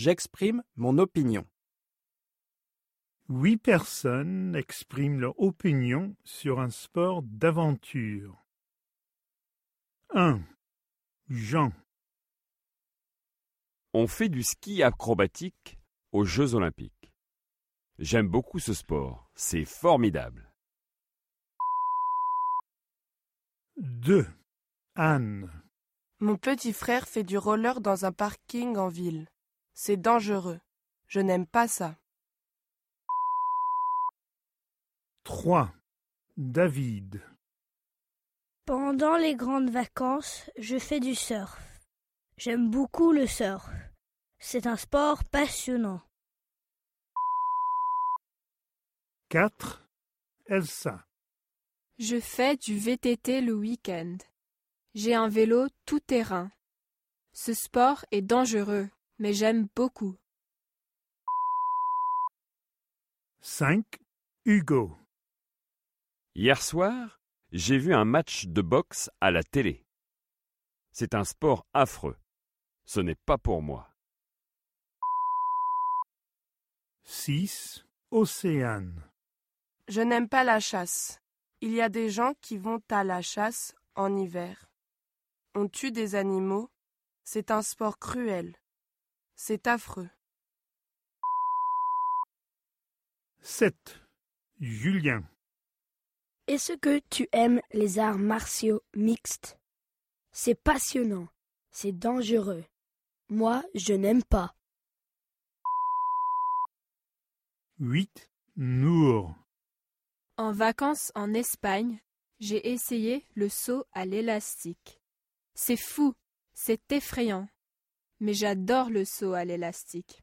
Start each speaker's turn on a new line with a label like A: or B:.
A: J'exprime mon opinion.
B: Huit personnes expriment leur opinion sur un sport d'aventure. 1. Jean.
C: On fait du ski acrobatique aux Jeux olympiques. J'aime beaucoup ce sport, c'est formidable.
B: 2. Anne.
D: Mon petit frère fait du roller dans un parking en ville. C'est dangereux. Je n'aime pas ça.
B: 3. David.
E: Pendant les grandes vacances, je fais du surf. J'aime beaucoup le surf. C'est un sport passionnant.
B: 4. Elsa.
F: Je fais du VTT le week-end. J'ai un vélo tout terrain. Ce sport est dangereux, mais j'aime beaucoup.
B: 5. Hugo.
C: Hier soir, j'ai vu un match de boxe à la télé. C'est un sport affreux. Ce n'est pas pour moi.
B: 6. Océane.
D: Je n'aime pas la chasse. Il y a des gens qui vont à la chasse en hiver. On tue des animaux. C'est un sport cruel. C'est affreux.
B: 7. Julien.
G: Est-ce que tu aimes les arts martiaux mixtes? C'est passionnant, c'est dangereux. Moi, je n'aime pas.
B: 8. Nour.
F: En vacances en Espagne, j'ai essayé le saut à l'élastique. C'est fou, c'est effrayant, mais j'adore le saut à l'élastique.